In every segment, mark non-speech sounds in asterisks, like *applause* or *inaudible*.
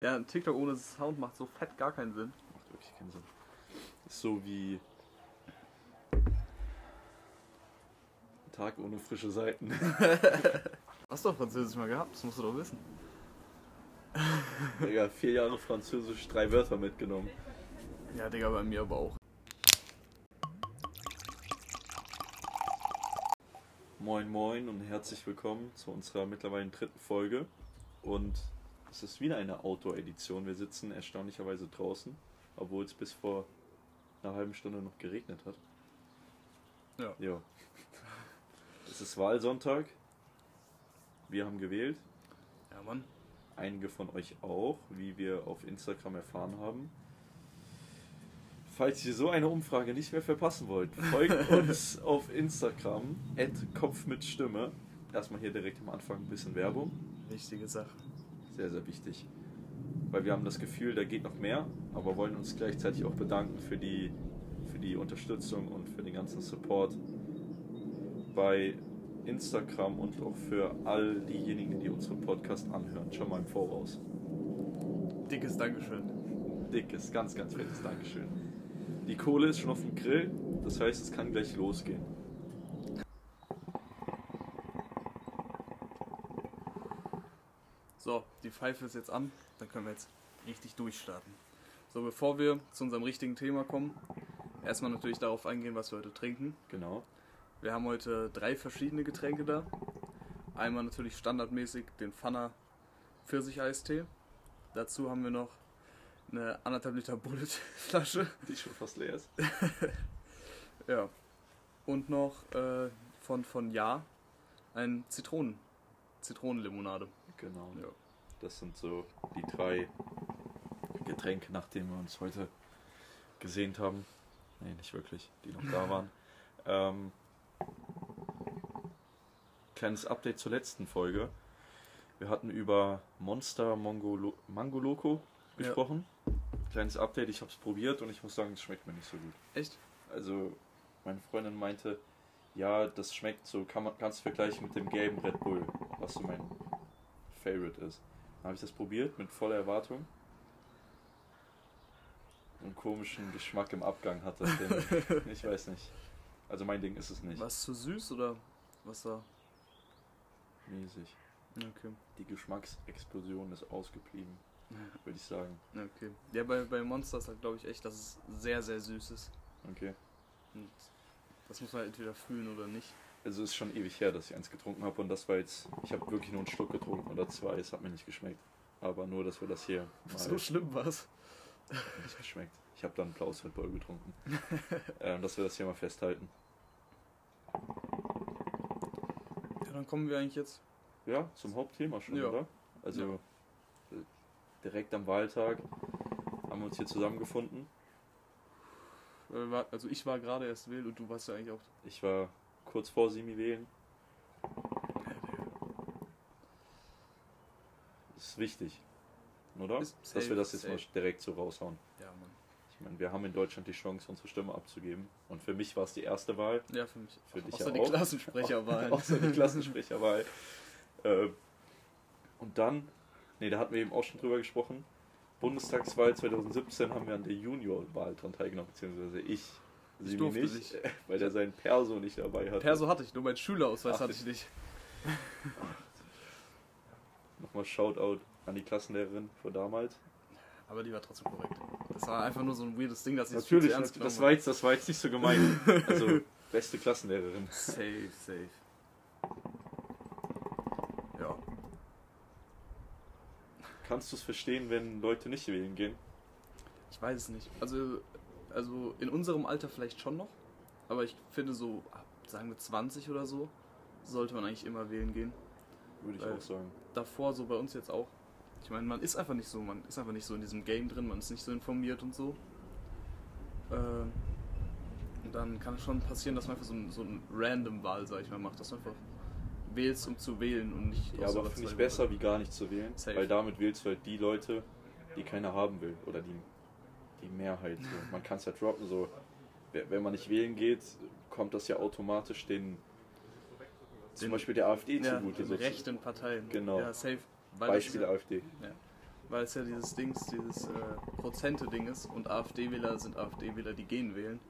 Ja, ein TikTok ohne Sound macht so fett gar keinen Sinn. Macht wirklich keinen Sinn. Ist so wie. Ein Tag ohne frische Seiten. *laughs* Hast du doch Französisch mal gehabt, das musst du doch wissen. Digga, vier Jahre Französisch, drei Wörter mitgenommen. Ja, Digga, bei mir aber auch. Moin Moin und herzlich willkommen zu unserer mittlerweile dritten Folge. Und es ist wieder eine Outdoor-Edition. Wir sitzen erstaunlicherweise draußen, obwohl es bis vor einer halben Stunde noch geregnet hat. Ja. Ja. Es ist Wahlsonntag. Wir haben gewählt. Ja, Mann. Einige von euch auch, wie wir auf Instagram erfahren haben. Falls ihr so eine Umfrage nicht mehr verpassen wollt, folgt *laughs* uns auf Instagram, Kopf mit Stimme. Erstmal hier direkt am Anfang ein bisschen Werbung. Wichtige Sache. Sehr, sehr wichtig. Weil wir haben das Gefühl, da geht noch mehr, aber wollen uns gleichzeitig auch bedanken für die, für die Unterstützung und für den ganzen Support bei Instagram und auch für all diejenigen, die unseren Podcast anhören. Schon mal im Voraus. Dickes Dankeschön. Dickes, ganz, ganz fettes Dankeschön. Die Kohle ist schon auf dem Grill, das heißt, es kann gleich losgehen. So, die Pfeife ist jetzt an, dann können wir jetzt richtig durchstarten. So, bevor wir zu unserem richtigen Thema kommen, erstmal natürlich darauf eingehen, was wir heute trinken. Genau. Wir haben heute drei verschiedene Getränke da. Einmal natürlich standardmäßig den Pfanner Pfirsicheistee. Dazu haben wir noch eine anderthalb Liter Bullet-Flasche. Die schon fast leer ist. *laughs* Ja. Und noch äh, von, von Ja ein Zitronen, Zitronenlimonade. Genau. Ja. Das sind so die drei Getränke, nachdem wir uns heute gesehnt haben. Nee, nicht wirklich, die noch da waren. *laughs* Ähm, kleines Update zur letzten Folge. Wir hatten über Monster Mongolo Mango Loco Ja. gesprochen. Kleines Update, ich habe es probiert und ich muss sagen, es schmeckt mir nicht so gut. Echt? Also, meine Freundin meinte, ja, das schmeckt so, kann man ganz vergleichen mit dem gelben Red Bull, was so mein Favorite ist. Dann habe ich das probiert mit voller Erwartung. Einen komischen Geschmack im Abgang hat das Ding. *laughs* ich weiß nicht. Also mein Ding ist es nicht. Was zu süß oder was da? Mäßig. Okay. Die Geschmacksexplosion ist ausgeblieben, würde ich sagen. Okay. Ja, bei, bei Monsters glaube ich echt, dass es sehr, sehr süß ist. Okay. Und das muss man entweder fühlen oder nicht. Also es ist schon ewig her, dass ich eins getrunken habe und das war jetzt, ich habe wirklich nur einen Schluck getrunken oder zwei, es hat mir nicht geschmeckt. Aber nur, dass wir das hier *laughs* mal So schlimm war's. nicht geschmeckt. Ich habe dann blaues Red Bull getrunken. *laughs* ähm, dass wir das hier mal festhalten. Ja, dann kommen wir eigentlich jetzt. Ja, zum Hauptthema schon, Ja. oder? Also äh, direkt am Wahltag haben wir uns hier zusammengefunden. Äh, war- Also ich war gerade erst wählen und du warst ja eigentlich auch. Ich war kurz vor Simi wählen. Das ist wichtig, oder? Ist Dass safe, wir das jetzt safe. mal direkt so raushauen. Ja, Mann. Ich meine, wir haben in Deutschland die Chance, unsere Stimme abzugeben. Und für mich war es die erste Wahl. Ja, für mich. Für dich Außer ja die auch. Klassensprecherwahl. *laughs* Außer die Klassensprecherwahl. äh, und dann, nee, da hatten wir eben auch schon drüber gesprochen. Bundestagswahl 2017 haben wir an der Juniorwahl dran teilgenommen, beziehungsweise ich. Ich Sie durfte nicht, nicht. *laughs* weil der seinen Perso nicht dabei hatte. Perso hatte ich, nur meinen Schülerausweis Ach, hatte ich nicht. *laughs* Nochmal Shoutout an die Klassenlehrerin von damals. Aber die war trotzdem korrekt. Das war einfach nur so ein weirdes Ding, dass ich Natürlich, das, das, genommen war jetzt, das war jetzt nicht so gemein. Also, *laughs* beste Klassenlehrerin. Safe, safe. Ja. Kannst du es verstehen, wenn Leute nicht wählen gehen? Ich weiß es nicht. Also, also in unserem Alter vielleicht schon noch. Aber ich finde so, ab, sagen wir 20 oder so, sollte man eigentlich immer wählen gehen. Würde ich Weil- auch sagen. Davor so bei uns jetzt auch. Ich meine, man ist einfach nicht so, man ist einfach nicht so in diesem Game drin, man ist nicht so informiert und so. Äh, und dann kann es schon passieren, dass man einfach so ein, so ein random Wahl, sag ich mal, macht. Dass du einfach wählst, um zu wählen und nicht Ja, aber finde ich besser, wie gar nicht zu wählen. Safe. Weil damit wählst du halt die Leute, die keiner haben will. Oder die, die Mehrheit. So. Man kann es ja droppen, so. Wenn man nicht wählen geht, kommt das ja automatisch den. Zum Den- Beispiel der AfD ja, zugute. den so. rechten Parteien. Genau. Ja, safe. Weil Beispiel ist AfD. ja, weil es ja dieses Dings, dieses äh, Prozente-Ding ist und AfD-Wähler sind AfD-Wähler, die gehen wählen.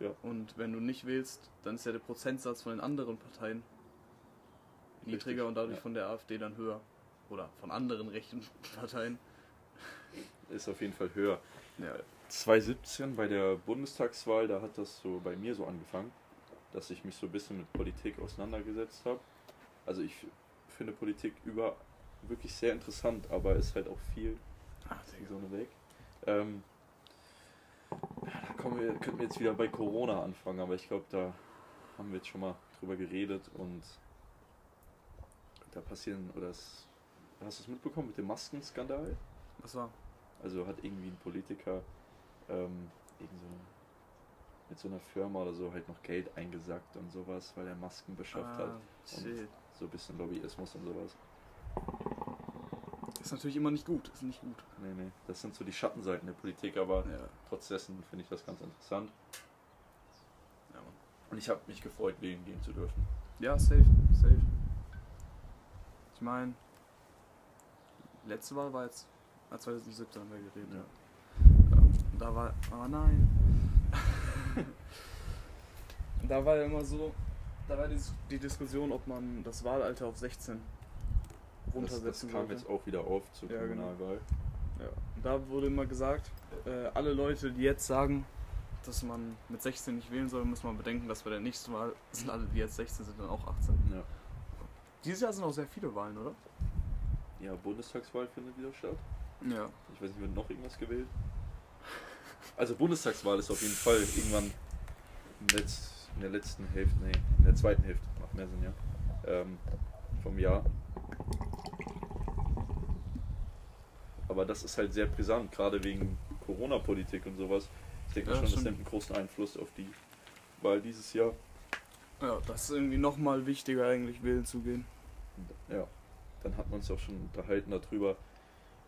Ja. Und wenn du nicht wählst, dann ist ja der Prozentsatz von den anderen Parteien niedriger Richtig, und dadurch ja. von der AfD dann höher. Oder von anderen rechten Parteien. Ist auf jeden Fall höher. Ja. 2017 bei der Bundestagswahl, da hat das so bei mir so angefangen, dass ich mich so ein bisschen mit Politik auseinandergesetzt habe. Also ich finde Politik über wirklich sehr interessant, aber ist halt auch viel Ah, so eine weg. Ähm, da kommen wir, könnten wir jetzt wieder bei Corona anfangen, aber ich glaube, da haben wir jetzt schon mal drüber geredet und da passieren, oder es, hast du es mitbekommen mit dem Maskenskandal? Was war? Also hat irgendwie ein Politiker ähm, irgend so mit so einer Firma oder so halt noch Geld eingesackt und sowas, weil er Masken beschafft hat. Ah, shit. So ein bisschen Lobbyismus und sowas. Ist natürlich immer nicht gut. Ist nicht gut. Nee, nee, das sind so die Schattenseiten der Politik, aber Ja. trotz dessen finde ich das ganz interessant. Ja, Mann. Und ich habe mich gefreut, wählen gehen zu dürfen. Ja, safe, safe. Ich meine, letzte Wahl war jetzt, ah, 2017 haben wir geredet, ja. Ähm, da war, oh nein. *laughs* da war ja immer so, da war die, die Diskussion, ob man das Wahlalter auf 16 Das, runtersetzen das kam sollte. jetzt auch wieder auf zur Ja, genau. Kommunalwahl. Ja. Und da wurde immer gesagt, äh, alle Leute, die jetzt sagen, dass man mit 16 nicht wählen soll, muss man bedenken, dass bei der nächsten Wahl sind alle, die jetzt 16 sind, dann auch 18. Ja. Dieses Jahr sind auch sehr viele Wahlen, oder? ja, Bundestagswahl findet wieder statt. Ja. Ich weiß nicht, wird noch irgendwas gewählt? Also Bundestagswahl ist auf jeden Fall irgendwann in, der letzten Hälfte, nee, in der zweiten Hälfte, macht mehr Sinn, ja, ähm, vom Jahr. Aber das ist halt sehr brisant, gerade wegen Corona-Politik und sowas. Ich denke Ja, schon, das nimmt einen großen Einfluss auf die Wahl dieses Jahr. Ja, das ist irgendwie nochmal wichtiger eigentlich, wählen zu gehen. Ja, dann hat man uns auch schon unterhalten darüber,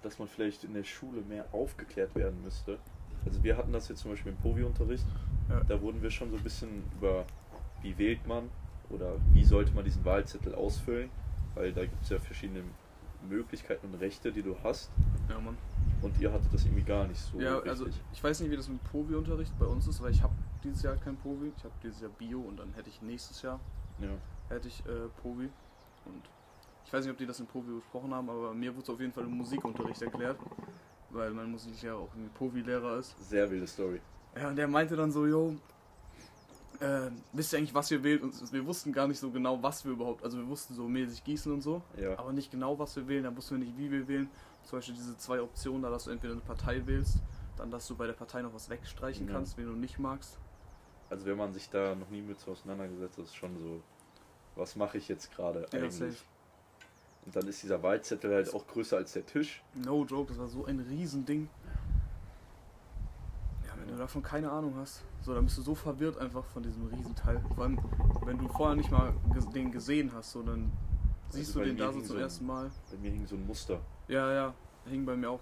dass man vielleicht in der Schule mehr aufgeklärt werden müsste. Also wir hatten das jetzt zum Beispiel im Povi-Unterricht. Ja. Da wurden wir schon so ein bisschen über, wie wählt man oder wie sollte man diesen Wahlzettel ausfüllen, weil da gibt es ja verschiedene Möglichkeiten und Rechte, die du hast. Ja, Mann. Und ihr hattet das irgendwie gar nicht so ja, richtig. also ich weiß nicht, wie das mit Povi-Unterricht bei uns ist, weil ich habe dieses Jahr kein Povi. Ich habe dieses Jahr Bio und dann hätte ich nächstes Jahr ja. hätte ich äh, Povi. Und ich weiß nicht, ob die das in Povi besprochen haben, aber mir wurde es auf jeden Fall im Musikunterricht erklärt, weil mein Musiklehrer auch irgendwie Povi-Lehrer ist. Sehr wilde Story. Ja, und der meinte dann so, yo, äh, wisst ihr eigentlich, was ihr wählt? Und wir wussten gar nicht so genau, was wir überhaupt, also wir wussten so mäßig Gießen und so, Ja. aber nicht genau, was wir wählen, dann wussten wir nicht, wie wir wählen. Zum Beispiel diese zwei Optionen, da dass du entweder eine Partei wählst, dann dass du bei der Partei noch was wegstreichen Ja. kannst, wen du nicht magst. Also wenn man sich da noch nie mit so auseinandergesetzt hat, ist schon so, was mache ich jetzt gerade Ja, eigentlich? Und dann ist dieser Wahlzettel halt auch größer als der Tisch. No joke, das war so ein Riesending. Ja, wenn du davon keine Ahnung hast, so, dann bist du so verwirrt einfach von diesem Riesenteil. Vor allem, wenn du vorher nicht mal den gesehen hast, so, dann siehst Also du den da so zum so ersten Mal. Bei mir hing so ein Muster. Ja, ja, hing bei mir auch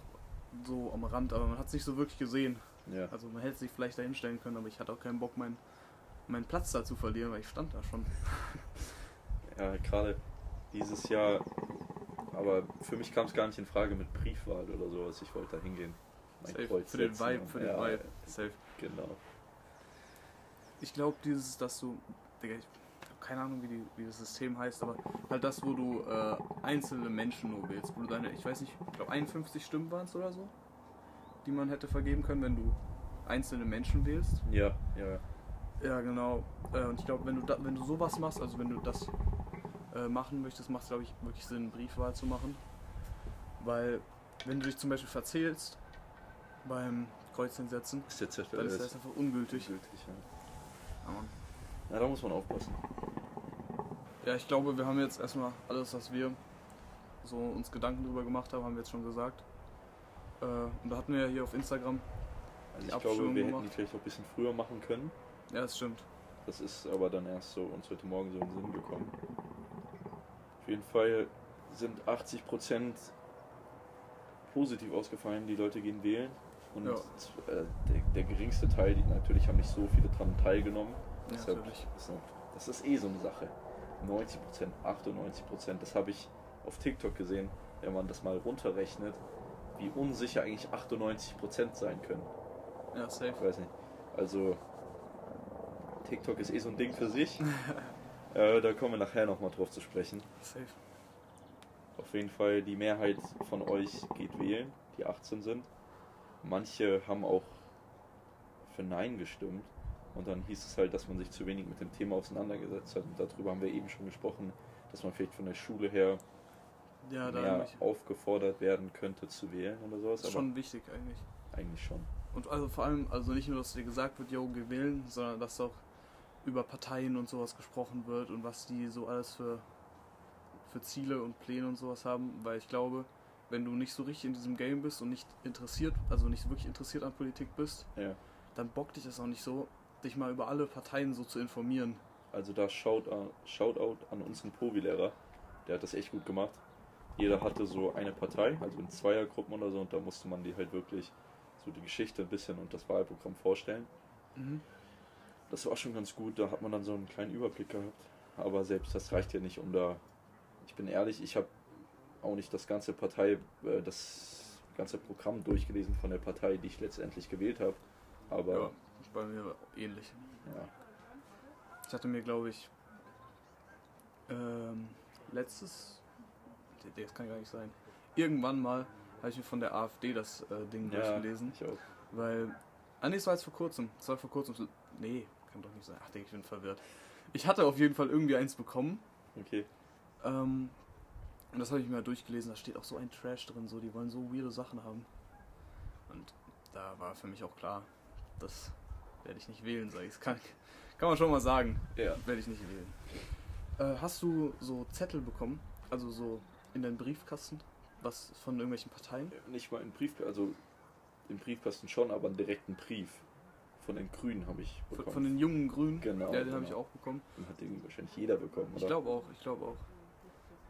so am Rand, aber man hat es nicht so wirklich gesehen. Ja. Also man hätte sich vielleicht da hinstellen können, aber ich hatte auch keinen Bock, meinen, meinen Platz da zu verlieren, weil ich stand da schon. Ja, gerade dieses Jahr, aber für mich kam es gar nicht in Frage mit Briefwahl oder sowas. Ich wollte da hingehen. Mein Safe. Kreuz Für den setzen Vibe, für den ja, Vibe. Safe. Genau. Ich glaube, dieses, dass du, Digga, ich habe keine Ahnung, wie, die, wie das System heißt, aber halt das, wo du äh, einzelne Menschen nur wählst, wo du deine, ich weiß nicht, ich glaube 51 Stimmen waren es oder so, die man hätte vergeben können, wenn du einzelne Menschen wählst. Ja, ja, ja. Ja, genau. Äh, und ich glaube, wenn du da, wenn du sowas machst, also wenn du das äh, machen möchtest, macht es, glaube ich, wirklich Sinn, Briefwahl zu machen. Weil, wenn du dich zum Beispiel verzählst beim Kreuzchen setzen, Ist Zettel dann ist das einfach ungültig. gültig, ja. Ja, da muss man aufpassen. Ja, ich glaube, wir haben jetzt erstmal alles, was wir so uns Gedanken drüber gemacht haben, haben wir jetzt schon gesagt. Äh, und da hatten wir ja hier auf Instagram. Also ich glaube, wir hätten die gemacht. vielleicht auch ein bisschen früher machen können. Ja, das stimmt. Das ist aber dann erst so uns heute Morgen so in den Sinn gekommen. Jeden Fall sind 80% positiv ausgefallen, die Leute gehen wählen. Und Ja. äh, der, der geringste Teil, die natürlich haben nicht so viele dran teilgenommen. Ja, Deshalb das ist eh so eine Sache. 90%, 98%, das habe ich auf TikTok gesehen, wenn man das mal runterrechnet, wie unsicher eigentlich 98% sein können. Ja, safe. Ich weiß nicht. Also, TikTok ist eh so ein Ding für sich. *laughs* äh, da kommen wir nachher nochmal drauf zu sprechen. Safe. Auf jeden Fall, die Mehrheit von euch geht wählen, die 18 sind. Manche haben auch für Nein gestimmt. Und dann hieß es halt, dass man sich zu wenig mit dem Thema auseinandergesetzt hat. Und darüber haben wir eben schon gesprochen, dass man vielleicht von der Schule her Ja, mehr aufgefordert werden könnte zu wählen oder sowas. ist schon wichtig eigentlich. eigentlich schon. Und also vor allem, also nicht nur, dass dir gesagt wird, yo, geh wählen, sondern dass auch über Parteien und sowas gesprochen wird und was die so alles für, für Ziele und Pläne und sowas haben, weil ich glaube, wenn du nicht so richtig in diesem Game bist und nicht interessiert, also nicht wirklich interessiert an Politik bist, Ja. dann bockt dich das auch nicht so, dich mal über alle Parteien so zu informieren. Also da Shout, Shoutout an unseren Povi-Lehrer. Der hat das echt gut gemacht. Jeder hatte so eine Partei, also in Zweiergruppen oder so, und da musste man die halt wirklich so die Geschichte ein bisschen und das Wahlprogramm vorstellen. Mhm. Das war schon ganz gut, da hat man dann so einen kleinen Überblick gehabt. Aber selbst das reicht ja nicht, um da. Ich bin ehrlich, ich habe auch nicht das ganze Partei, äh, das ganze Programm durchgelesen von der Partei, die ich letztendlich gewählt habe. Aber Ja, bei mir ähnlich. ja, Ich hatte mir, glaube ich, ähm, letztes, das kann gar nicht sein, irgendwann mal habe ich mir von der AfD das äh, Ding ja durchgelesen, ich auch. weil, ah nee, es war jetzt vor kurzem, es war vor kurzem, nee, kann doch nicht sein, ach, Digga, ich bin verwirrt. Ich hatte auf jeden Fall irgendwie eins bekommen, Okay. ähm, und das habe ich mir mal durchgelesen, da steht auch so ein Trash drin, so, die wollen so weirde Sachen haben. Und da war für mich auch klar, das werde ich nicht wählen, sag ich. Das kann, kann man schon mal sagen. Ja. Werde ich nicht wählen. Äh, hast du so Zettel bekommen? Also so in deinen Briefkasten? Was von irgendwelchen Parteien? Nicht mal in Brief, also im Briefkasten schon, aber einen direkten Brief von den Grünen habe ich Von, bekommen. von den jungen Grünen? Genau, Ja, den habe genau. ich auch bekommen. Den hat irgendwie wahrscheinlich jeder bekommen, oder? Ich glaube auch, ich glaube auch.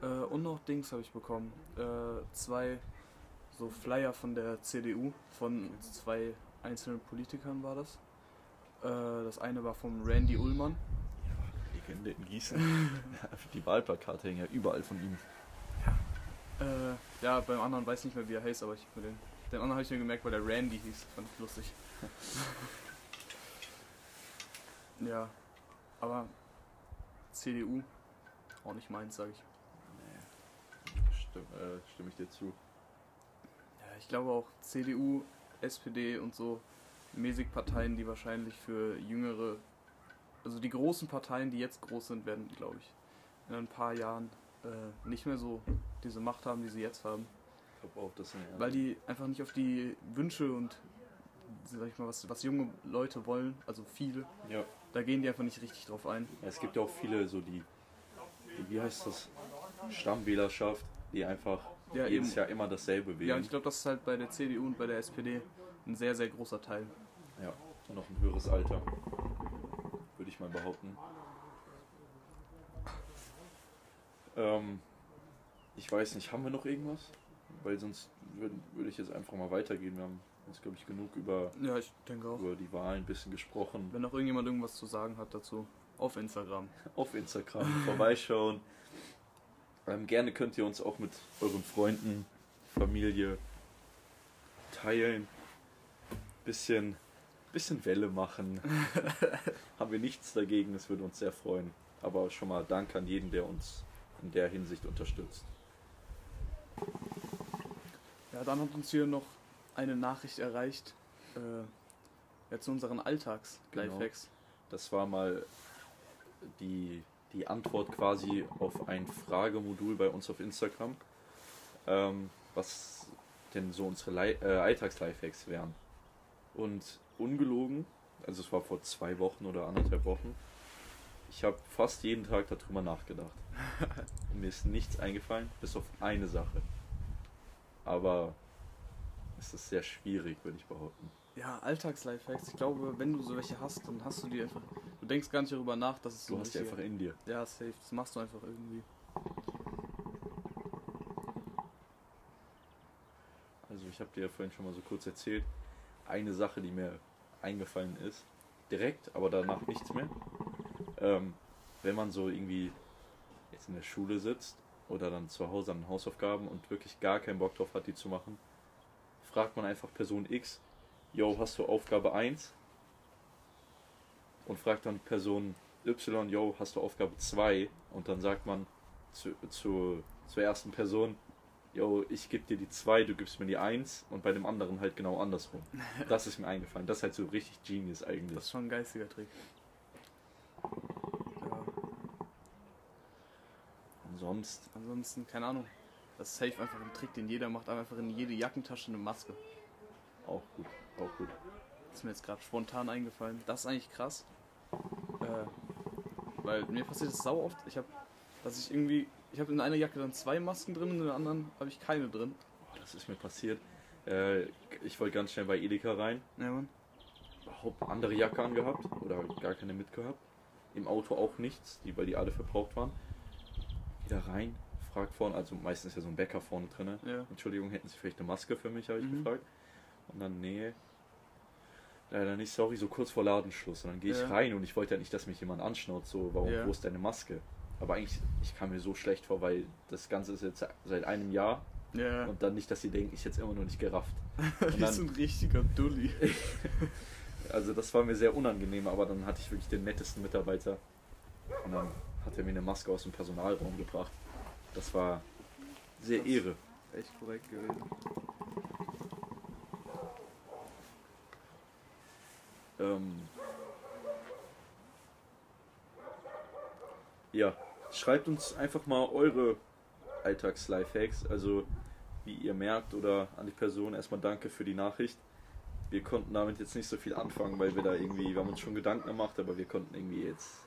Äh, und noch Dings habe ich bekommen. Äh, zwei so Flyer von der CDU, von zwei einzelnen Politikern war das. Äh, das eine war vom Randy Ullmann. Legende in Gießen. *laughs* Die Wahlplakate hängen ja überall von ihm. Äh, ja, beim anderen weiß ich nicht mehr, wie er heißt, aber ich den, den anderen habe ich mir gemerkt, weil der Randy hieß. Fand ich lustig. *laughs* ja, aber CDU auch nicht meins, sage ich. Stimm, äh, stimme ich dir zu. Ja, ich glaube auch CDU, SPD und so mäßig Parteien, die wahrscheinlich für jüngere, also die großen Parteien, die jetzt groß sind, werden, glaube ich, in ein paar Jahren äh, nicht mehr so diese Macht haben, die sie jetzt haben. Ich glaube auch, dass sind Weil die einfach nicht auf die Wünsche und sag ich mal, was, was junge Leute wollen, also viele, ja. Da gehen die einfach nicht richtig drauf ein. ja, es gibt ja auch viele so die, die wie heißt das, Stammwählerschaft, die einfach Ja, jedes eben. Jahr immer dasselbe wählen. Ja, und ich glaube, das ist halt bei der CDU und bei der SPD ein sehr, sehr großer Teil. Ja, und noch ein höheres Alter. Würde ich mal behaupten. Ähm, ich weiß nicht, haben wir noch irgendwas? Weil sonst würde würd ich jetzt einfach mal weitergehen. Wir haben jetzt, glaube ich, genug über, Ja, ich über die Wahlen ein bisschen gesprochen. Wenn noch irgendjemand irgendwas zu sagen hat dazu, auf Instagram. *laughs* Auf Instagram vorbeischauen. Ähm, gerne könnt ihr uns auch mit euren Freunden, Familie teilen. Bisschen, bisschen Welle machen. *laughs* Haben wir nichts dagegen, es würde uns sehr freuen. Aber schon mal Dank an jeden, der uns in der Hinsicht unterstützt. Ja, dann hat uns hier noch eine Nachricht erreicht. Äh, ja, zu unseren Alltags-Lifehacks. Das war mal die, die Antwort quasi auf ein Fragemodul bei uns auf Instagram, ähm, was denn so unsere äh, Alltags-Lifehacks wären. Und ungelogen, also es war vor zwei Wochen oder anderthalb Wochen, ich habe fast jeden Tag darüber nachgedacht. *laughs* Und mir ist nichts eingefallen, bis auf eine Sache. Aber es ist sehr schwierig, würde ich behaupten. Ja, Alltags-Lifehacks. Ich glaube, wenn du so welche hast, dann hast du die einfach. Du denkst gar nicht darüber nach, dass es so Du hast die einfach in dir. Ja, safe. Das machst du einfach irgendwie. Also ich habe dir ja vorhin schon mal so kurz erzählt, eine Sache, die mir eingefallen ist, direkt, aber danach nichts mehr. Ähm, wenn man so irgendwie jetzt in der Schule sitzt oder dann zu Hause an Hausaufgaben und wirklich gar keinen Bock drauf hat, die zu machen, fragt man einfach Person X, yo, hast du Aufgabe 1? Und fragt dann Person Y, yo, hast du Aufgabe 2? Und dann sagt man zu, zu, zur ersten Person, yo, ich gebe dir die 2, du gibst mir die 1 und bei dem anderen halt genau andersrum. *laughs* Das ist mir eingefallen. Das ist halt so richtig genius eigentlich. Das ist schon ein geistiger Trick. Ja, Und sonst, ansonsten, keine Ahnung. Das ist safe einfach ein Trick, den jeder macht, einfach in jede Jackentasche eine Maske. auch gut, auch gut. Das ist mir jetzt gerade spontan eingefallen. Das ist eigentlich krass. Äh, weil mir passiert das sau oft. Ich habe, dass ich irgendwie, ich habe in einer Jacke dann zwei Masken drin und in der anderen habe ich keine drin. Oh, das ist mir passiert. Äh, ich wollte ganz schnell bei Edeka rein. Ja, Mann. überhaupt andere Jacke angehabt oder gar keine mitgehabt. Im Auto auch nichts, die, weil die alle verbraucht waren. Wieder rein, fragt vorne, also meistens ist ja so ein Bäcker vorne drin. Ja. Entschuldigung, hätten Sie vielleicht eine Maske für mich, habe ich Mhm. gefragt. Und dann, nee, leider nicht, sorry, so kurz vor Ladenschluss. Und dann gehe ich Ja. rein und ich wollte ja nicht, dass mich jemand anschnaut, so, warum, Ja. wo ist deine Maske? Aber eigentlich, ich kam mir so schlecht vor, weil das Ganze ist jetzt seit einem Jahr Ja. und dann nicht, dass sie denken, ich jetzt immer noch nicht gerafft. *laughs* Dann- so ein richtiger Dulli. *laughs* Also das war mir sehr unangenehm, aber dann hatte ich wirklich den nettesten Mitarbeiter. Und dann hat er mir eine Maske aus dem Personalraum gebracht. Das war sehr Das- Ehre. Echt korrekt gewesen. Ähm ja, schreibt uns einfach mal eure Alltags-Lifehacks, also wie ihr merkt oder an die Person. Erstmal danke für die Nachricht. Wir konnten damit jetzt nicht so viel anfangen, weil wir da irgendwie, wir haben uns schon Gedanken gemacht, aber wir konnten irgendwie jetzt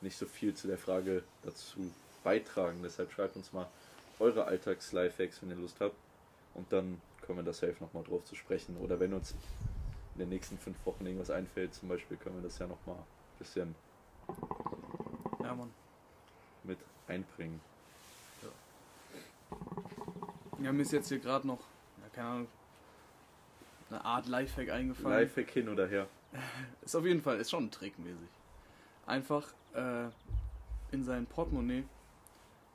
nicht so viel zu der Frage dazu beitragen. Deshalb schreibt uns mal eure Alltags-Lifehacks, wenn ihr Lust habt. Und dann können wir da safe nochmal drauf zu sprechen. Oder wenn uns in den nächsten fünf Wochen irgendwas einfällt, zum Beispiel, können wir das ja nochmal ein bisschen Ja, mit einbringen. Ja, mir ist jetzt hier gerade noch, ja, keine Ahnung, eine Art Lifehack eingefallen. Lifehack hin oder her. *laughs* Ist auf jeden Fall, ist schon trickmäßig. Einfach äh, in sein Portemonnaie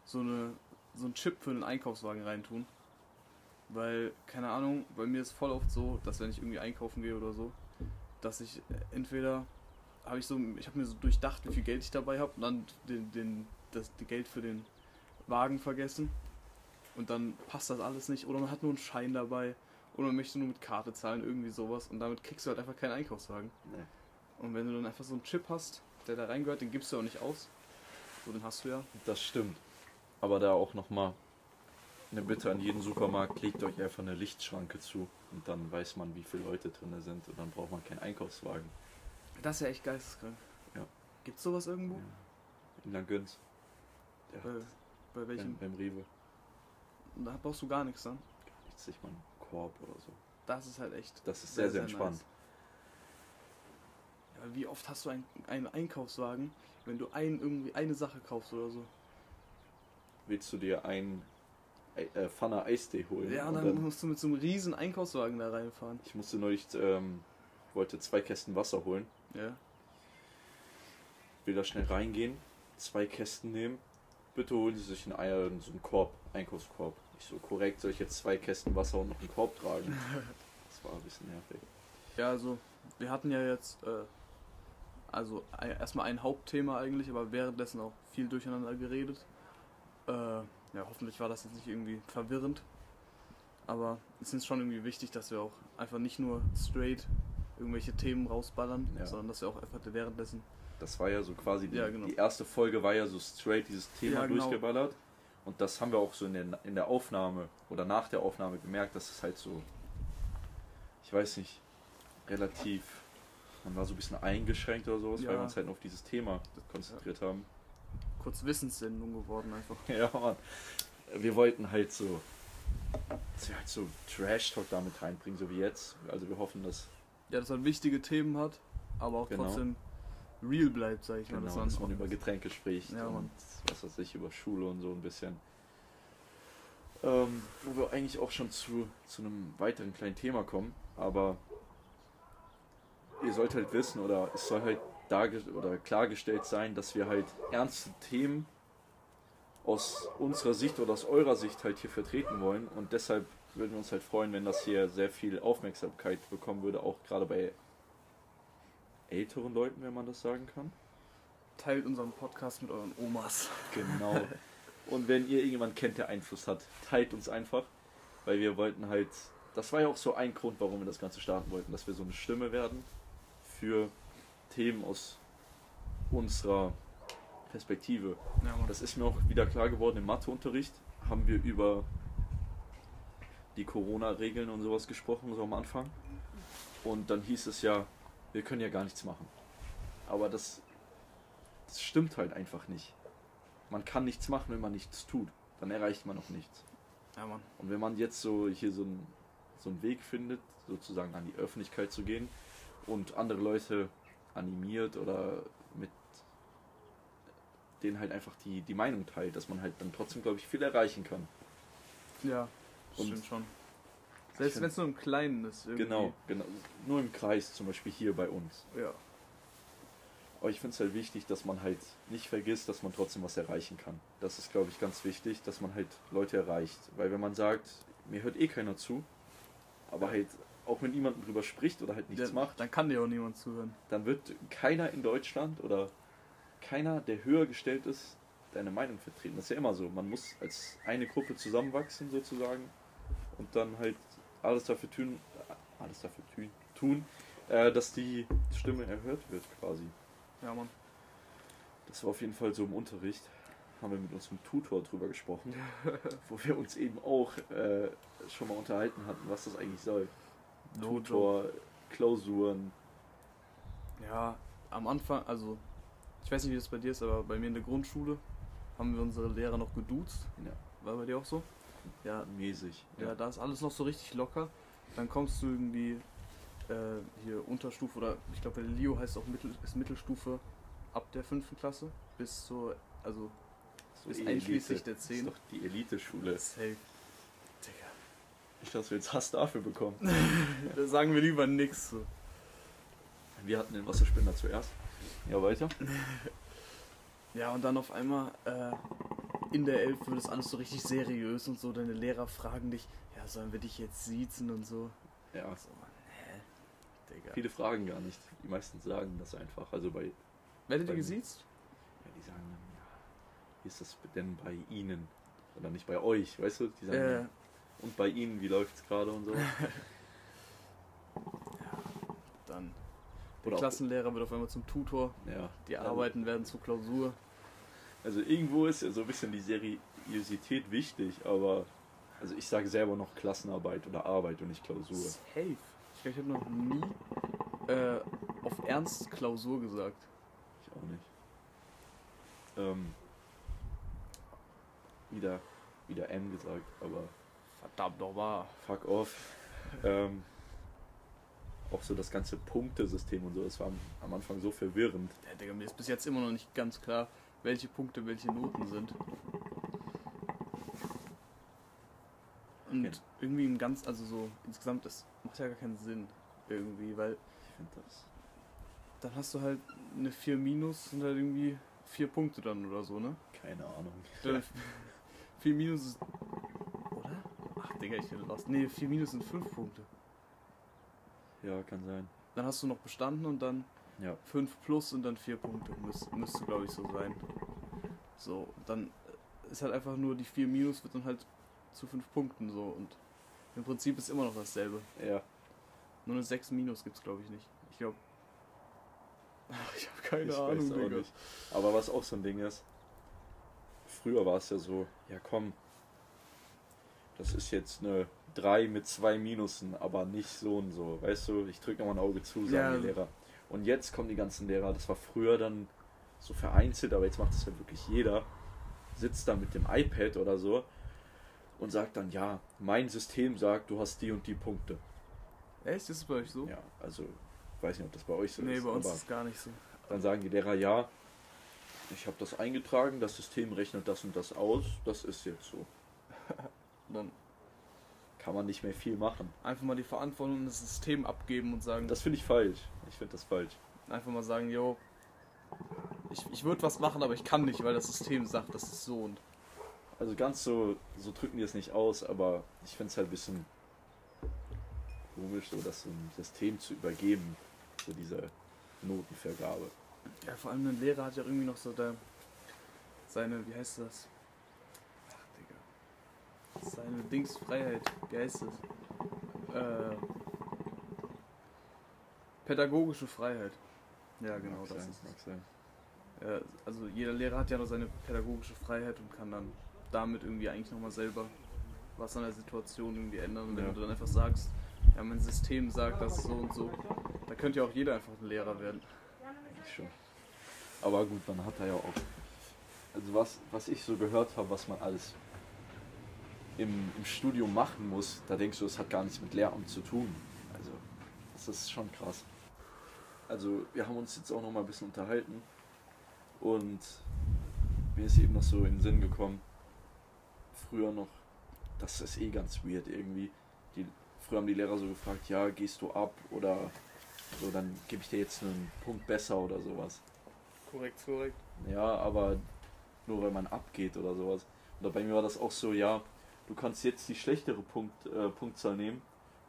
so, eine, so einen Chip für einen Einkaufswagen reintun. Weil, keine Ahnung, bei mir ist voll oft so, dass wenn ich irgendwie einkaufen gehe oder so, dass ich entweder habe ich so, ich habe mir so durchdacht, wie viel Geld ich dabei habe und dann den, den, das Geld für den Wagen vergessen. Und dann passt das alles nicht. Oder man hat nur einen Schein dabei. Oder man möchte nur mit Karte zahlen, irgendwie sowas. Und damit kriegst du halt einfach keinen Einkaufswagen. Nee. Und wenn du dann einfach so einen Chip hast, der da reingehört, den gibst du auch nicht aus. So, den hast du ja. Das stimmt. Aber da auch nochmal eine Bitte an jeden Supermarkt, legt euch einfach eine Lichtschranke zu und dann weiß man, wie viele Leute drin sind und dann braucht man keinen Einkaufswagen. Das ist ja echt geisteskrank. Ja. Gibt's sowas irgendwo? Ja. In Langöns. Der Bei, bei welchem? beim, Rewe Da brauchst du gar nichts dann. kriegt sich mal einen Korb oder so. Das ist halt echt. Das ist sehr, sehr, entspannt. nice. Ja, wie oft hast du ein, einen Einkaufswagen, wenn du ein, irgendwie eine Sache kaufst oder so? Willst du dir ein Ei- äh, Pfanne Eistee holen? Ja, und dann musst du mit so einem riesen Einkaufswagen da reinfahren. ich musste neulich, ähm, wollte zwei Kästen Wasser holen. Ja. will da schnell reingehen, zwei Kästen nehmen. Bitte holen Sie sich einen Eier, so einen Korb, Einkaufskorb. Ich so korrekt, soll ich jetzt zwei Kästen Wasser und noch einen Korb tragen? *laughs* Das war ein bisschen nervig. Ja, also, wir hatten ja jetzt, äh, also ein- erstmal ein Hauptthema eigentlich, aber währenddessen auch viel durcheinander geredet. Äh, ja, hoffentlich war das jetzt nicht irgendwie verwirrend. Aber es ist schon irgendwie wichtig, dass wir auch einfach nicht nur straight irgendwelche Themen rausballern, Ja. sondern dass wir auch einfach währenddessen. Das war ja so quasi, die, Ja, genau. die erste Folge war ja so straight dieses Thema Ja, genau. durchgeballert. Und das haben wir auch so in der, in der Aufnahme oder nach der Aufnahme gemerkt, dass es halt so, ich weiß nicht, relativ, man war so ein bisschen eingeschränkt oder sowas, weil wir uns halt nur auf dieses Thema konzentriert haben. Kurz Wissenssendung geworden einfach. *laughs* Ja, Mann. Wir wollten halt so, dass wir halt so Trash-Talk damit reinbringen, so wie jetzt. Also wir hoffen, dass, Ja, dass man wichtige Themen hat, aber auch Genau. trotzdem real bleibt, sag ich mal. genau, man dass man über Getränke spricht Ja, und was weiß ich, über Schule und so ein bisschen. Ähm, wo wir eigentlich auch schon zu, zu einem weiteren kleinen Thema kommen, aber ihr sollt halt wissen oder es soll halt oder klargestellt sein, dass wir halt ernste Themen aus unserer Sicht oder aus eurer Sicht halt hier vertreten wollen und deshalb würden wir uns halt freuen, wenn das hier sehr viel Aufmerksamkeit bekommen würde, auch gerade bei älteren Leuten, wenn man das sagen kann. Teilt unseren Podcast mit euren Omas. Genau. *laughs* Und wenn ihr irgendjemanden kennt, der Einfluss hat, teilt uns einfach, weil wir wollten halt, das war ja auch so ein Grund, warum wir das Ganze starten wollten, dass wir so eine Stimme werden für Themen aus unserer Perspektive. Ja. Das ist mir auch wieder klar geworden im Matheunterricht. Haben wir über die Corona-Regeln und sowas gesprochen, so am Anfang. Und dann hieß es ja, wir können ja gar nichts machen. Aber das, das stimmt halt einfach nicht. Man kann nichts machen, wenn man nichts tut. Dann erreicht man auch nichts. ja. Und wenn man jetzt so hier so einen so einen Weg findet, sozusagen an die Öffentlichkeit zu gehen und andere Leute animiert oder mit denen halt einfach die, die Meinung teilt, dass man halt dann trotzdem, glaube ich, viel erreichen kann. Ja, das stimmt schon. Selbst wenn es nur im Kleinen ist. Irgendwie. Genau, genau. Nur im Kreis, zum Beispiel hier bei uns. Ja. Aber ich finde es halt wichtig, dass man halt nicht vergisst, dass man trotzdem was erreichen kann. Das ist, glaube ich, ganz wichtig, dass man halt Leute erreicht. Weil wenn man sagt, mir hört eh keiner zu, aber halt auch mit niemandem drüber spricht oder halt nichts dann, macht, Dann kann dir auch niemand zuhören. dann wird keiner in Deutschland oder keiner, der höher gestellt ist, deine Meinung vertreten. Das ist ja immer so. Man muss als eine Gruppe zusammenwachsen sozusagen und dann halt alles dafür tun, alles dafür tun, tun äh, dass die Stimme erhört wird quasi. Ja, Mann. Das war auf jeden Fall so im Unterricht. Haben wir mit unserem Tutor drüber gesprochen, *laughs* wo wir uns eben auch äh, schon mal unterhalten hatten, was das eigentlich soll. Tutor, Klausuren, Ja, am Anfang, also ich weiß nicht, wie das bei dir ist, aber bei mir in der Grundschule haben wir unsere Lehrer noch geduzt. Ja. War bei dir auch so? Ja, mäßig. ja, da ist alles noch so richtig locker. Dann kommst du irgendwie äh, hier Unterstufe oder ich glaube bei Leo heißt auch Mittel, ist Mittelstufe ab der fünften Klasse bis zur, also So Bis einschließlich der Das 10. ist doch die Elite-Schule. safe. Nicht, dass wir jetzt Hass dafür bekommen. *laughs* Da sagen wir lieber nichts so. Wir hatten den Wasserspender zuerst. Ja, weiter. *laughs* Ja, und dann auf einmal äh, in der Elf wird es alles so richtig seriös und so. Deine Lehrer fragen dich, ja, sollen wir dich jetzt siezen und so. Ja, So, hä? Digga. viele fragen gar nicht. Die meisten sagen das einfach. Also bei, ja, Werdet ihr gesiezt? die sagen dann, ja, wie ist das denn bei Ihnen? Oder nicht bei euch, weißt du? Die sagen, Äh, ja, und bei Ihnen, wie läuft's gerade und so. *laughs* dann. Der Oder Klassenlehrer wird auf einmal zum Tutor. Ja. Die Arbeiten werden zur Klausur. Also irgendwo ist ja so ein bisschen die Seriosität wichtig, aber also ich sage selber noch Klassenarbeit oder Arbeit und nicht Klausur. Safe. Ich glaube, ich habe noch nie äh, auf Ernst Klausur gesagt. Ich auch nicht. Ähm, wieder, wieder M gesagt, aber Verdammt nochmal. fuck off. ähm, auch so das ganze Punktesystem und so, das war am, Anfang so verwirrend. Ja, Digga, mir ist bis jetzt immer noch nicht ganz klar, welche Punkte welche Noten sind. Und Okay. irgendwie im ganz, also so insgesamt, das macht ja gar keinen Sinn. Irgendwie, weil Ich finde das. dann hast du halt eine 4 minus sind halt irgendwie 4 Punkte dann oder so, ne? Keine Ahnung. *laughs* 4 minus ist. Digga, ich bin lost. Ne, 4 minus sind 5 Punkte. Ja, kann sein. Dann hast du noch bestanden und dann Ja. 5 plus und dann 4 Punkte. Müs müsste, glaube ich, so sein. So, dann ist halt einfach nur die 4 minus wird dann halt zu 5 Punkten so und im Prinzip ist immer noch dasselbe. Ja. Nur eine 6 minus gibt's, glaube ich, nicht. Ich glaube. *laughs* Ich habe keine ich Ahnung, weiß auch Digga. nicht. Aber was auch so ein Ding ist, früher war es ja so, ja komm, das ist jetzt eine 3 mit zwei Minusen, aber nicht so und so. Weißt du, ich drücke nochmal ein Auge zu, sagen Ja. die Lehrer. Und jetzt kommen die ganzen Lehrer, das war früher dann so vereinzelt, aber jetzt macht das ja wirklich jeder, sitzt da mit dem iPad oder so und sagt dann, ja, mein System sagt, du hast die und die Punkte. Echt? Ist es bei euch so? Ja, also, ich weiß nicht, ob das bei euch so nee, ist. bei uns aber ist es gar nicht so. dann sagen die Lehrer, ja, ich habe das eingetragen, das System rechnet das und das aus, das ist jetzt so. Dann Kann man nicht mehr viel machen. einfach mal die Verantwortung in das System abgeben und sagen, Das finde ich falsch. Ich finde das falsch. einfach mal sagen, yo, ich, ich würde was machen, aber ich kann nicht, weil das System sagt, das ist so und Also ganz so, so drücken die es nicht aus, aber ich finde es halt ein bisschen komisch, so das ein System zu übergeben, so diese Notenvergabe. Ja, vor allem ein Lehrer hat ja irgendwie noch so da seine, wie heißt das? Seine Dingsfreiheit, das? Äh, pädagogische Freiheit. Ja, genau, Mag das sein, ist mag sein. Ja, also jeder Lehrer hat ja noch seine pädagogische Freiheit und kann dann damit irgendwie eigentlich nochmal selber was an der Situation irgendwie ändern. Und wenn Ja. du dann einfach sagst, ja, mein System sagt das so und so, da könnte ja auch jeder einfach ein Lehrer werden. Eigentlich schon. Aber gut, man hat da ja auch. Also was, was ich so gehört habe, was man alles im, im Studium machen muss, da denkst du, es hat gar nichts mit Lehramt zu tun. Also, das ist schon krass. Also, wir haben uns jetzt auch noch mal ein bisschen unterhalten und mir ist eben noch so in den Sinn gekommen, früher noch, das ist eh ganz weird irgendwie. Die, früher haben die Lehrer so gefragt, ja, gehst du ab oder so, dann gebe ich dir jetzt einen Punkt besser oder sowas. Korrekt, korrekt. Ja, aber nur weil man abgeht oder sowas. Oder bei mir war das auch so, ja, du kannst jetzt die schlechtere Punkt, äh, Punktzahl nehmen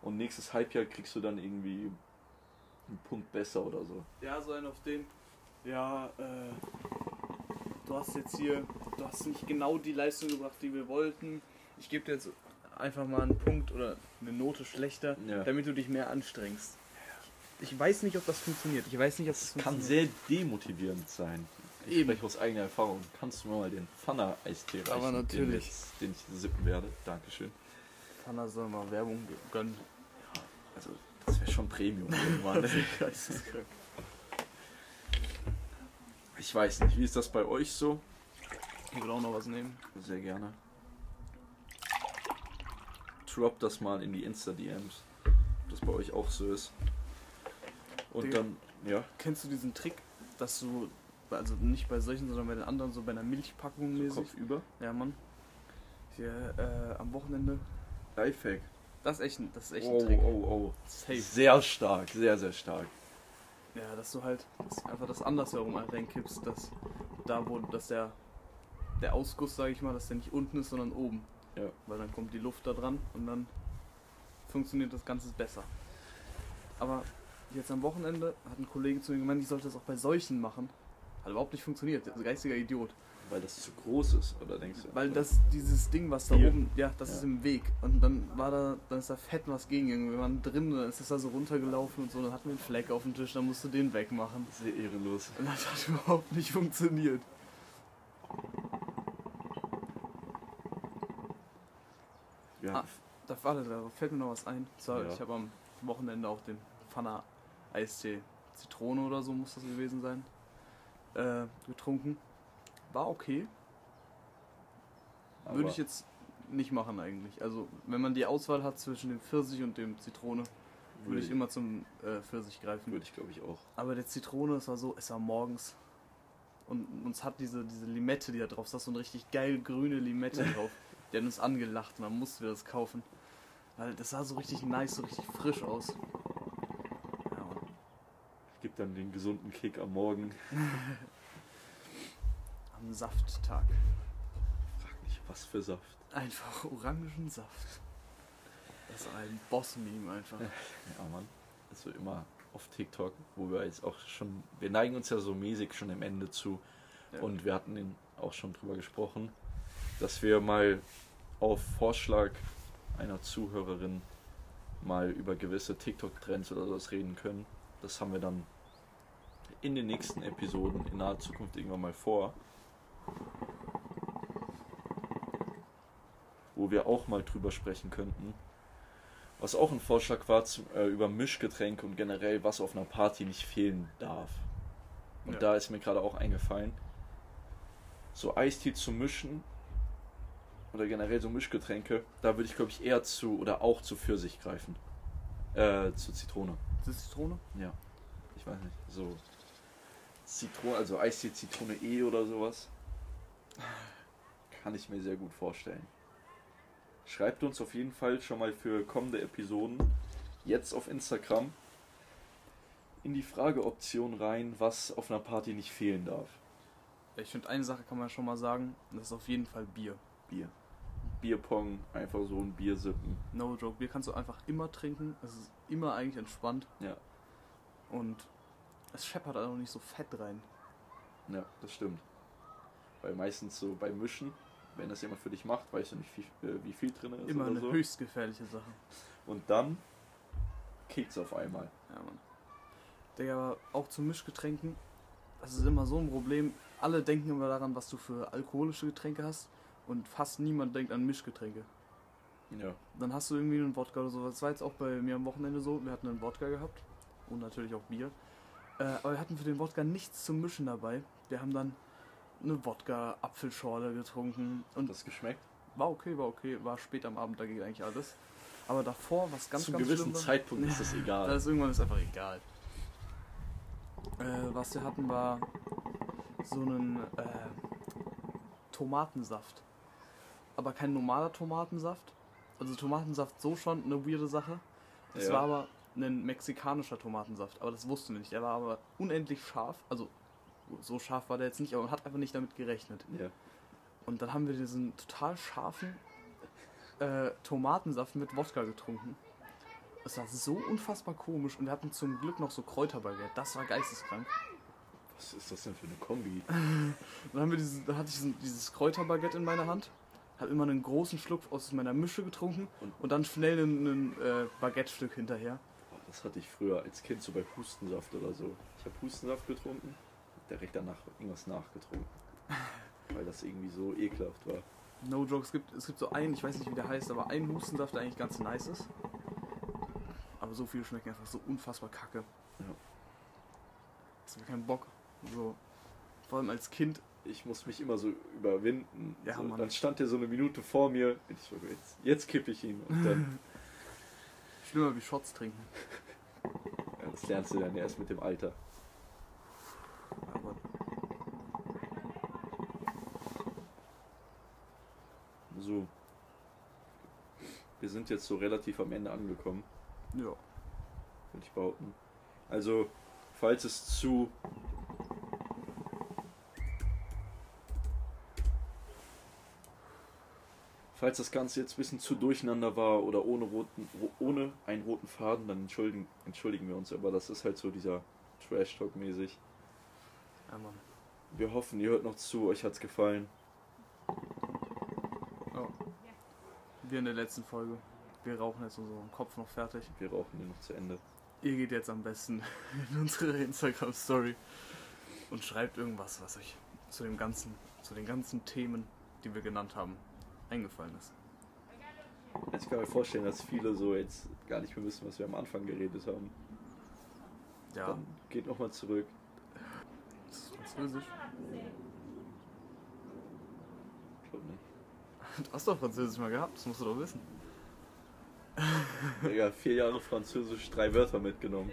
und nächstes Halbjahr kriegst du dann irgendwie einen Punkt besser oder so. Ja, so ein auf den, ja, äh, du hast jetzt hier, du hast nicht genau die Leistung gebracht, die wir wollten. Ich gebe dir jetzt einfach mal einen Punkt oder eine Note schlechter, Ja. damit du dich mehr anstrengst. Ich weiß nicht, ob das funktioniert. Ich weiß nicht, ob das Kann funktioniert. sehr demotivierend sein. Ich Eben. spreche aus eigener Erfahrung. Kannst du mir mal den Pfanner-Eistee reichen? Aber Den, natürlich. jetzt, den ich sippen werde. Dankeschön. Hanna soll mal Werbung gönnen. Also, das wäre schon Premium irgendwann. ne? *laughs* Ich weiß nicht, wie ist das bei euch so? Ich will auch noch was nehmen. Sehr gerne. Drop das mal in die Insta-DMs. Ob das bei euch auch so ist. Und Digga. dann, ja. Kennst du diesen Trick, dass du, also nicht bei solchen, sondern bei den anderen, so bei einer Milchpackung mäßig? Kopf über. Ja, Mann. Hier äh, am Wochenende. Lifehack. Das ist echt ein, das ist echt Oh, ein Trick. oh, oh. Safe. Sehr stark, sehr, sehr stark. Ja, dass du halt das, einfach das andersherum reinkippst, dass da wo, dass der der Ausguss, sage ich mal, dass der nicht unten ist, sondern oben. Ja. Weil dann kommt die Luft da dran und dann funktioniert das Ganze besser. Aber jetzt am Wochenende hat ein Kollege zu mir gemeint, ich sollte das auch bei solchen machen. Hat überhaupt nicht funktioniert. Geistiger Idiot. Weil das zu groß ist, oder denkst du? Weil das, dieses Ding, was da Hier. oben, ja, das Ja. ist im Weg. Und dann war da, dann ist da fett was gegen. irgendwie. Wir waren drin, dann ist das da so runtergelaufen und so. Dann hatten wir einen Fleck auf dem Tisch, dann musst du den wegmachen. Sehr ehrenlos. Und das hat *laughs* überhaupt nicht funktioniert. Ja, Ah. Da, warte, da fällt mir noch was ein. So, Ja. Ich habe am Wochenende auch den Pfanner Eistee Zitrone oder so muss das gewesen sein. Äh, getrunken. War okay. Würde ich jetzt nicht machen eigentlich. Also wenn man die Auswahl hat zwischen dem Pfirsich und dem Zitrone, würde ich immer zum äh, Pfirsich greifen. Würde ich, glaube ich, auch. Aber der Zitrone, es war so, es war morgens. Und uns hat diese, diese Limette, die da drauf ist so eine richtig geil grüne Limette *laughs* drauf. Die hat uns angelacht und dann mussten wir das kaufen. Weil das sah so richtig nice, so richtig frisch aus. Gibt dann den gesunden Kick am Morgen. *laughs* Am Safttag. Frag nicht, was für Saft. Einfach Orangensaft. Das ist ein Boss-Meme einfach. *laughs* Ja, Mann. Also immer auf TikTok, wo wir jetzt auch schon, wir neigen uns ja so mäßig schon am Ende zu. Ja. Und wir hatten ihn auch schon drüber gesprochen, dass wir mal auf Vorschlag einer Zuhörerin mal über gewisse TikTok-Trends oder sowas reden können. Das haben wir dann in den nächsten Episoden in naher Zukunft irgendwann mal vor. Wo wir auch mal drüber sprechen könnten. Was auch ein Vorschlag war zum, äh, über Mischgetränke und generell, was auf einer Party nicht fehlen darf. Und Ja. da ist mir gerade auch eingefallen, so Eistee zu mischen oder generell so Mischgetränke, da würde ich glaube ich eher zu oder auch zu Pfirsich greifen. Äh, zu Zitrone. Das Zitrone? Ja. Ich weiß nicht. So Zitrone, also Eistee Zitrone E oder sowas. Kann ich mir sehr gut vorstellen. Schreibt uns auf jeden Fall schon mal für kommende Episoden jetzt auf Instagram in die Frageoption rein, was auf einer Party nicht fehlen darf. Ich finde, eine Sache kann man schon mal sagen, das ist auf jeden Fall Bier. Bier. Bierpong, einfach so ein Bier sippen. No joke, Bier kannst du einfach immer trinken. Es ist immer eigentlich entspannt. Ja. Und es scheppert auch nicht so fett rein. Ja, das stimmt. Weil meistens so beim Mischen, wenn das jemand für dich macht, weißt du nicht, wie, äh, wie viel drin ist Immer eine so. höchst gefährliche Sache. Und dann kickt's auf einmal. Ja, Mann. Digga, aber auch zu Mischgetränken, das ist immer so ein Problem. Alle denken immer daran, was du für alkoholische Getränke hast. Und fast niemand denkt an Mischgetränke. Ja. Dann hast du irgendwie einen Wodka oder so. Das war jetzt auch bei mir am Wochenende so. Wir hatten einen Wodka gehabt. Und natürlich auch Bier. Äh, aber wir hatten für den Wodka nichts zum Mischen dabei. Wir haben dann eine Wodka-Apfelschorle getrunken. Und Das geschmeckt? war okay, war okay. War spät am Abend, da geht eigentlich alles. Aber davor, was ganz, Zu ganz gewissen schlimm Zeitpunkt ist das egal. das ist irgendwann ist einfach egal. Äh, was wir hatten war so einen äh, Tomatensaft. Aber kein normaler Tomatensaft. Also Tomatensaft so schon eine weirde Sache. Es Ja. war aber ein mexikanischer Tomatensaft. Aber das wussten wir nicht. Der war aber unendlich scharf. Also so scharf war der jetzt nicht, aber man hat einfach nicht damit gerechnet. ja. Und dann haben wir diesen total scharfen äh, Tomatensaft mit Wodka getrunken. Es war so unfassbar komisch und wir hatten zum Glück noch so Kräuterbaguette. Das war geisteskrank. Was ist das denn für eine Kombi? *laughs* Dann haben wir diesen, dann hatte ich diesen, dieses Kräuterbaguette in meiner Hand, habe immer einen großen Schluck aus meiner Mische getrunken Und- und, dann schnell ein, ein äh, Baguette-Stück hinterher. Das hatte ich früher als Kind so bei Hustensaft oder so. Ich habe Hustensaft getrunken, direkt danach irgendwas nachgetrunken. *laughs* Weil das irgendwie so ekelhaft war. No joke, es gibt, es gibt so einen, ich weiß nicht wie der heißt, aber einen Hustensaft, der eigentlich ganz nice ist. Aber so viel schmecken einfach so unfassbar kacke. Ja. Das war kein Bock. So. Vor allem als Kind. Ich muss mich immer so überwinden. Ja, so, Mann. dann stand der so eine Minute vor mir und ich so, jetzt, jetzt kippe ich ihn. Und dann, *laughs* Schlimmer wie Shots trinken. *laughs* das lernst du dann erst mit dem Alter. Aber So. Wir sind jetzt so relativ am Ende angekommen. ja. würde ich behaupten. Also, falls es zu Falls das Ganze jetzt ein bisschen zu durcheinander war oder ohne, roten, ro- ohne einen roten Faden, dann entschuldigen, entschuldigen wir uns. Aber das ist halt so dieser Trash-Talk-mäßig. Ja, Mann. Wir hoffen, ihr hört noch zu, euch hat's gefallen. Ja. Wir in der letzten Folge. Wir rauchen jetzt unseren Kopf noch fertig. Wir rauchen den noch zu Ende. Ihr geht jetzt am besten *laughs* in unsere Instagram-Story und schreibt irgendwas, was euch zu dem ganzen, zu den ganzen Themen, die wir genannt haben, eingefallen ist. Also ich kann mir vorstellen, dass viele so jetzt gar nicht mehr wissen, was wir am Anfang geredet haben. Ja, Dann geht nochmal zurück. das ist Französisch. Ich glaub nicht. Du hast doch Französisch mal gehabt, das musst du doch wissen. *laughs* Digga, vier Jahre Französisch, drei Wörter mitgenommen.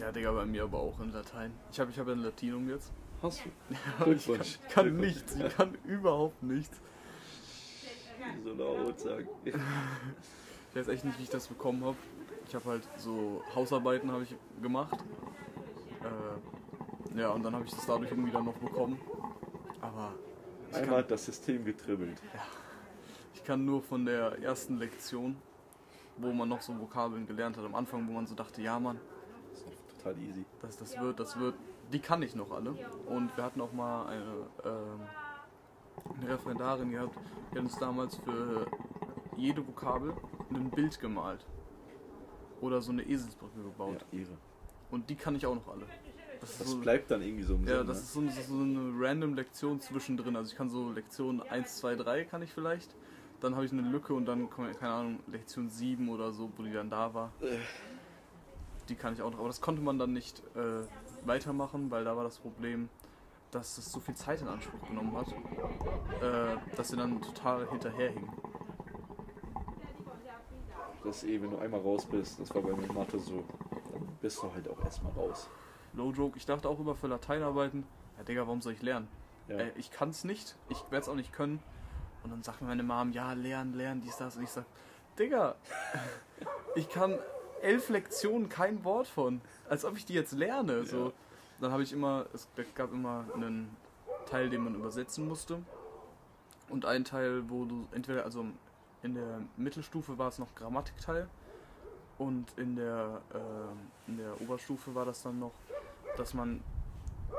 Ja, Digga, bei mir aber auch in Latein. Ich habe ich hab ja ein Latinum jetzt. Hast du? *laughs* Aber ich kann, kann nichts, ich kann überhaupt nichts. *laughs* So laut sagen. Ich weiß echt nicht, wie ich das bekommen habe. Ich habe halt so Hausarbeiten habe ich gemacht. Äh, ja, und dann habe ich das dadurch irgendwie dann noch bekommen. Aber ich Einmal kann, hat das System getribbelt. ich kann nur von der ersten Lektion, wo man noch so Vokabeln gelernt hat, am Anfang, wo man so dachte, ja Mann, Das ist total easy. das, das wird, das wird, die kann ich noch alle. Und wir hatten auch mal eine, ähm, eine Referendarin gehabt, die hat uns damals für jede Vokabel ein Bild gemalt. Oder so eine Eselsbrücke gebaut. Ja, ihre. Und die kann ich auch noch alle. Das Das so, bleibt dann irgendwie so im ja, Sinn, das ne? ist so, das ist so eine random Lektion zwischendrin. Also ich kann so Lektion 1, 2, 3 kann ich vielleicht. Dann habe ich eine Lücke und dann, keine Ahnung, Lektion 7 oder so, wo die dann da war. Äh. Die kann ich auch noch. Aber das konnte man dann nicht äh, weitermachen, weil da war das Problem, dass es so viel Zeit in Anspruch genommen hat, äh, dass sie dann total hinterherhingen. Das ist eh, wenn du einmal raus bist, das war bei mir in Mathe so, dann bist du halt auch erstmal raus. No joke, ich dachte auch immer für Lateinarbeiten, ja Digga, warum soll ich lernen? Ja. Äh, ich kann es nicht, ich werde es auch nicht können. Und dann sagt mir meine Mom, ja, lernen, lernen, dies, das. Und ich sag, Digga, *laughs* ich kann elf Lektionen kein Wort von. Als ob ich die jetzt lerne. So. Dann habe ich immer, es gab immer einen Teil, den man übersetzen musste. Und ein Teil, wo du entweder, also in der Mittelstufe war es noch Grammatikteil und in der, äh, in der Oberstufe war das dann noch, dass man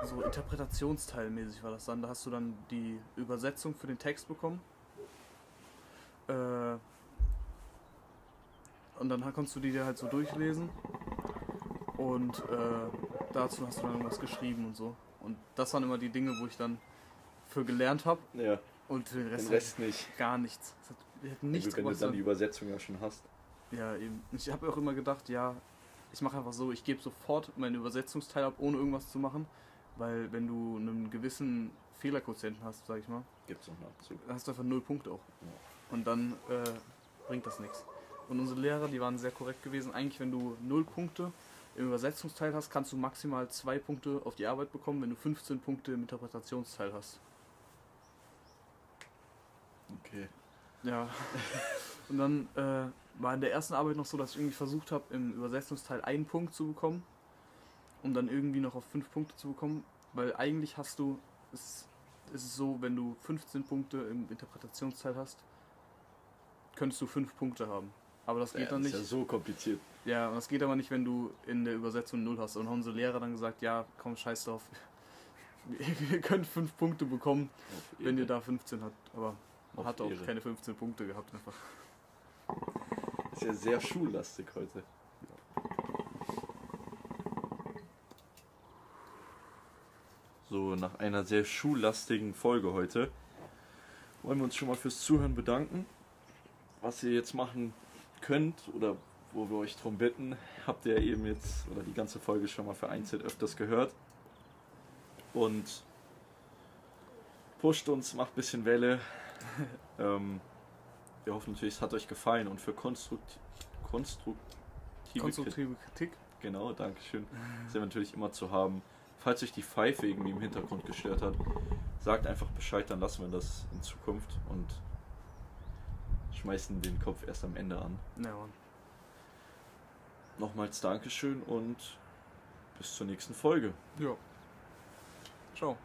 so interpretationsteilmäßig war das dann. Da hast du dann die Übersetzung für den Text bekommen. Äh, und dann konntest du die dir halt so durchlesen. Und äh, dazu hast du dann irgendwas geschrieben und so. Und das waren immer die Dinge, wo ich dann für gelernt habe. Ja, Und den Rest, den Rest nicht. gar nichts. Hat, hat Ja, nichts gut, wenn du dann die Übersetzung ja schon hast. Ja, eben. Ich habe auch immer gedacht, ja, ich mache einfach so, ich gebe sofort meinen Übersetzungsteil ab, ohne irgendwas zu machen. Weil wenn du einen gewissen Fehlerquotienten hast, sag ich mal, Gibt's noch einen Abzug. dann hast du einfach null Punkte auch. Ja. Und dann äh, bringt das nichts. Und unsere Lehrer, die waren sehr korrekt gewesen. Eigentlich, wenn du null Punkte im Übersetzungsteil hast, kannst du maximal zwei Punkte auf die Arbeit bekommen, wenn du 15 Punkte im Interpretationsteil hast. Okay. Ja. *laughs* Und dann äh, war in der ersten Arbeit noch so, dass ich irgendwie versucht habe, im Übersetzungsteil einen Punkt zu bekommen, um dann irgendwie noch auf fünf Punkte zu bekommen. Weil eigentlich hast du, es, es ist so, wenn du 15 Punkte im Interpretationsteil hast, könntest du fünf Punkte haben. Aber das geht Ja, dann das nicht. ist ja so kompliziert. Ja, und das geht aber nicht, wenn du in der Übersetzung null hast. Und haben unsere Lehrer dann gesagt, ja, komm, scheiß drauf. *laughs* Ihr könnt fünf Punkte bekommen, wenn ihr da 15 habt. Aber man hat auch Ehre. keine 15 Punkte gehabt einfach. Ist ja sehr schullastig heute. So, nach einer sehr schullastigen Folge heute wollen wir uns schon mal fürs Zuhören bedanken. Was ihr jetzt machen könnt oder wo wir euch drum bitten, habt ihr eben jetzt oder die ganze Folge schon mal vereinzelt öfters gehört. Und pusht uns, macht ein bisschen Welle. *laughs* ähm, wir hoffen natürlich, es hat euch gefallen und für konstrukt konstruktive, Kritik- Konstruktive Kritik. Genau, Dankeschön. Sind wir natürlich immer zu haben. Falls euch die Pfeife irgendwie im Hintergrund gestört hat, sagt einfach Bescheid, dann lassen wir das in Zukunft und schmeißen den Kopf erst am Ende an. Ja, Mann. Nochmals Dankeschön und bis zur nächsten Folge. Ja. Ciao.